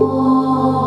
我。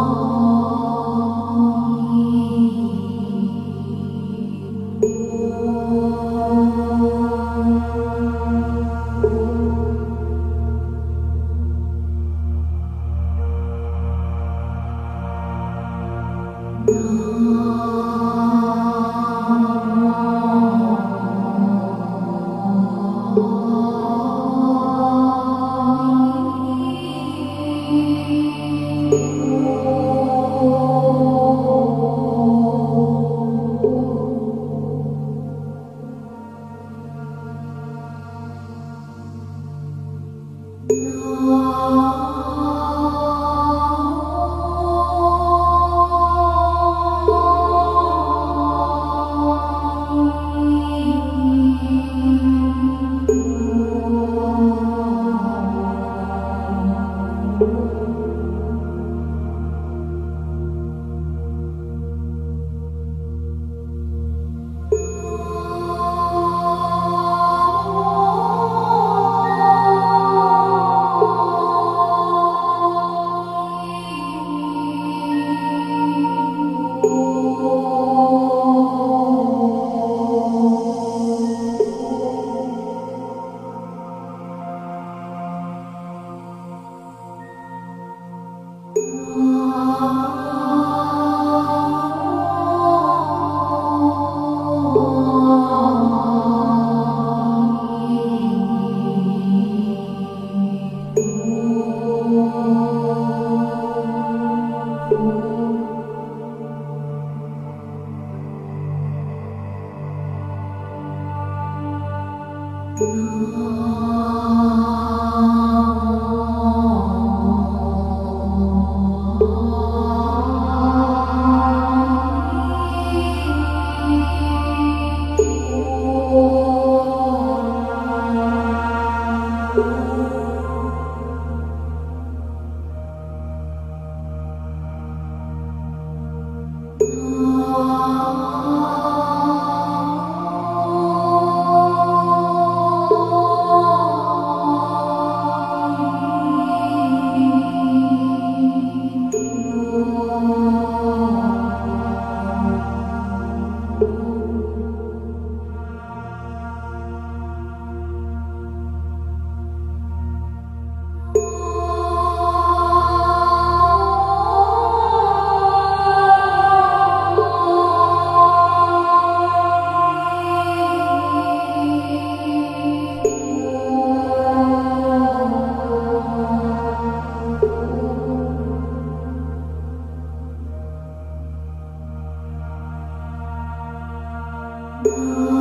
Oh.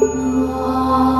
Oh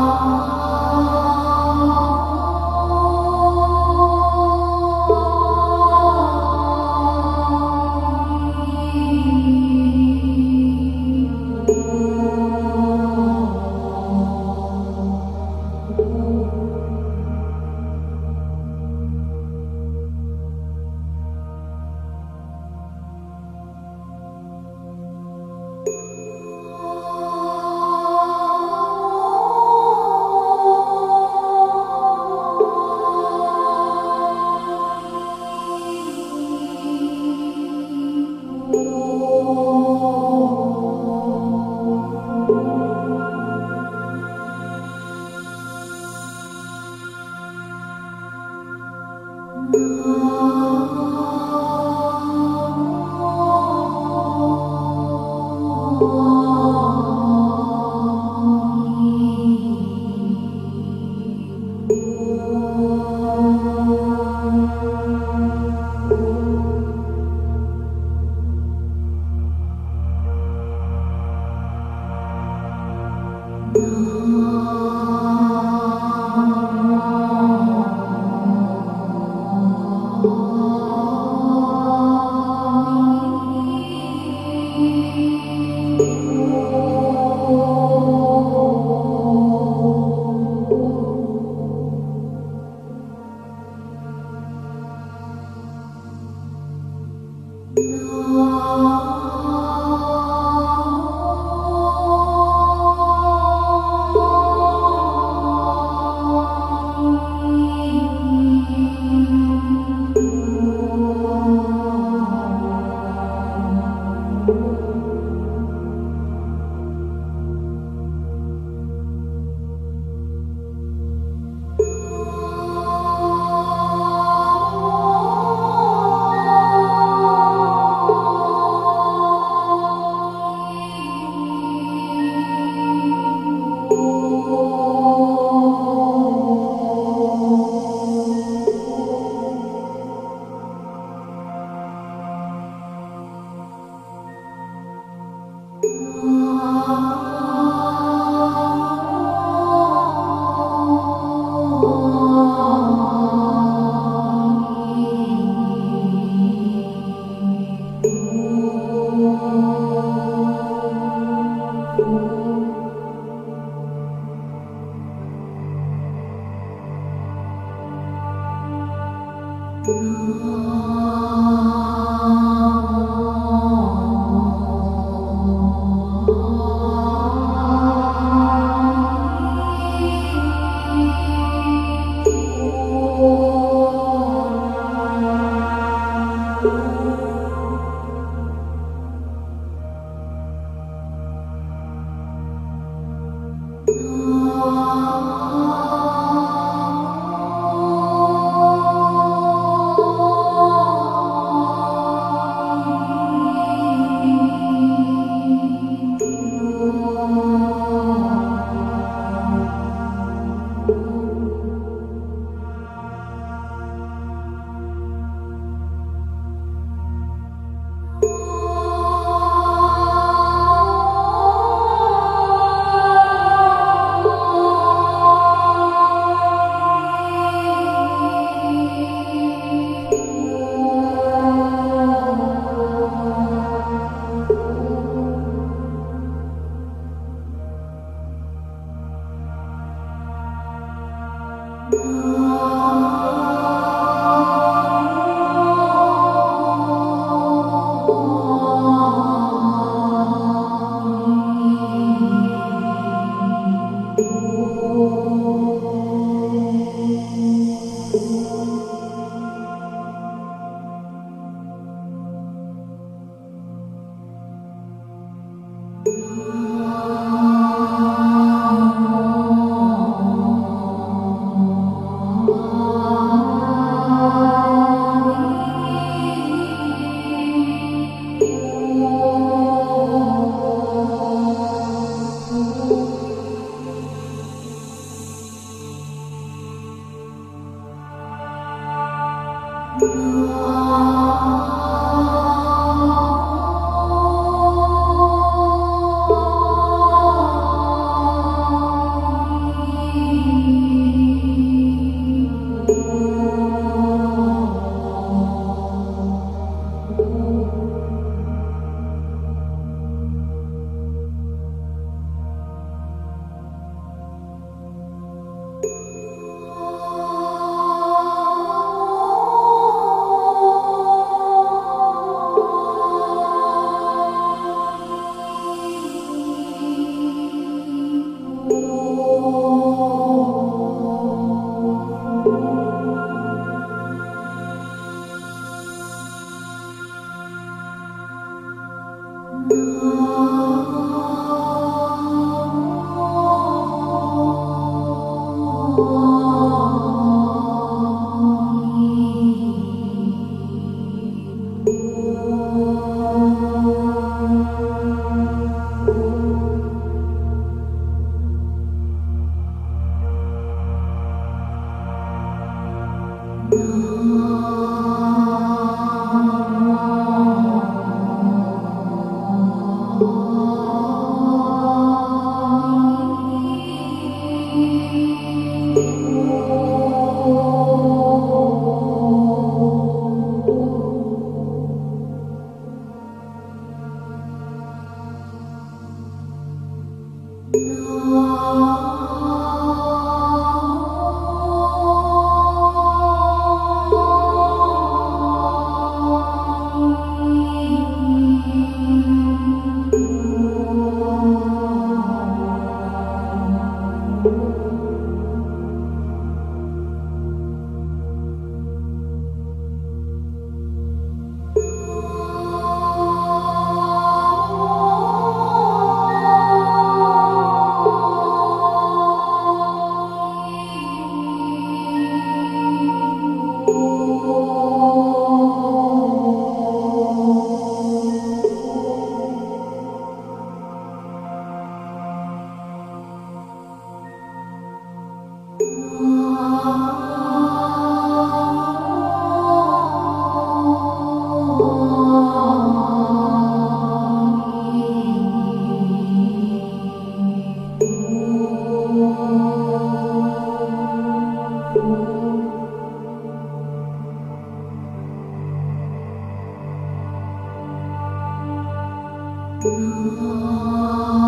Oh.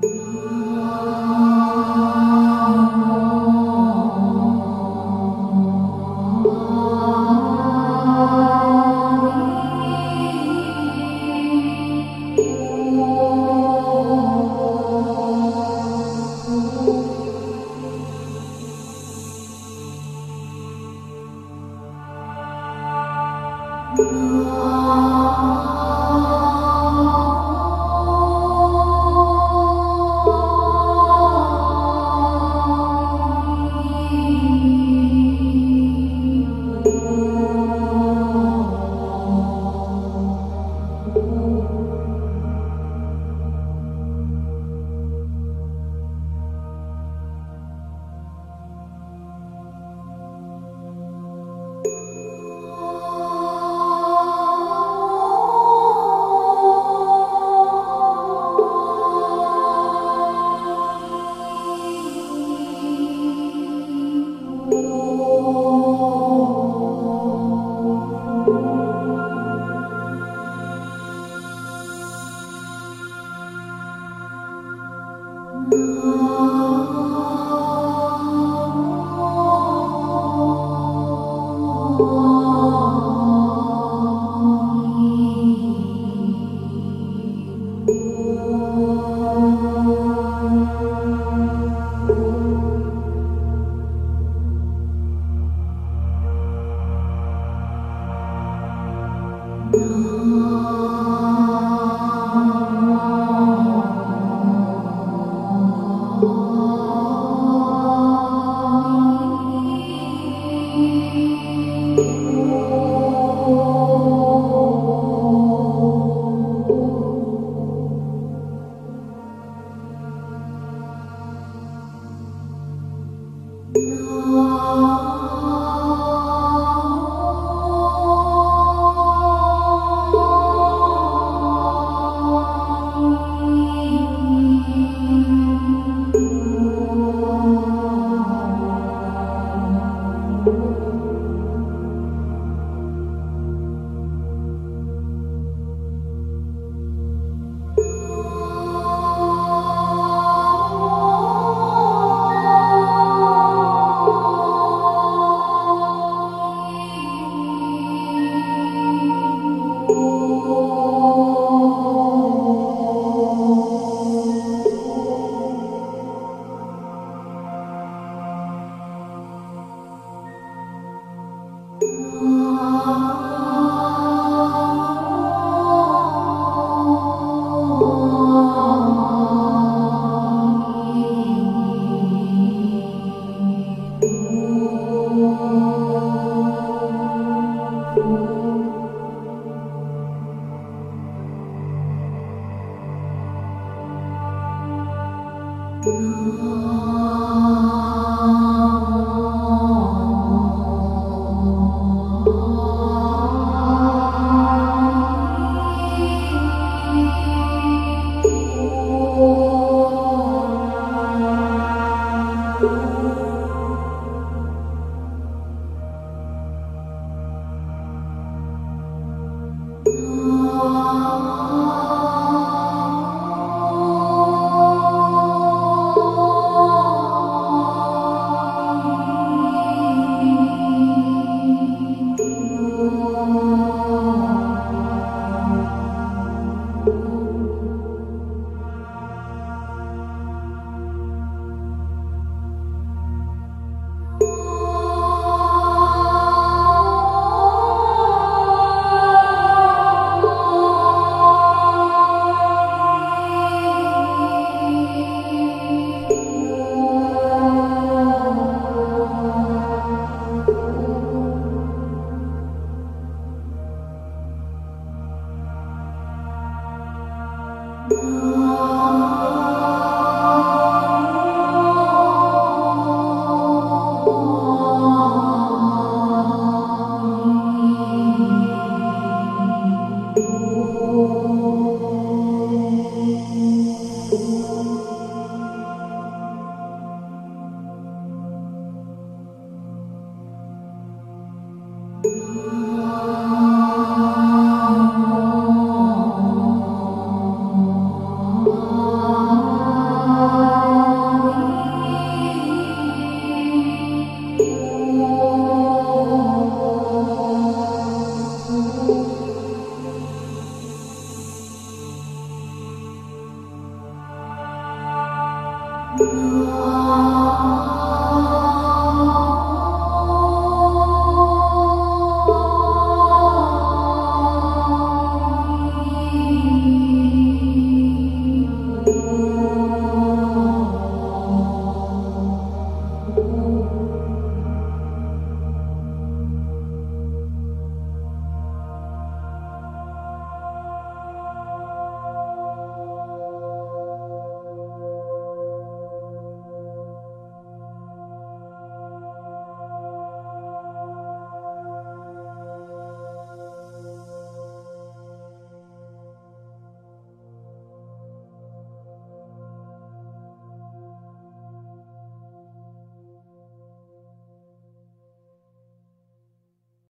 Música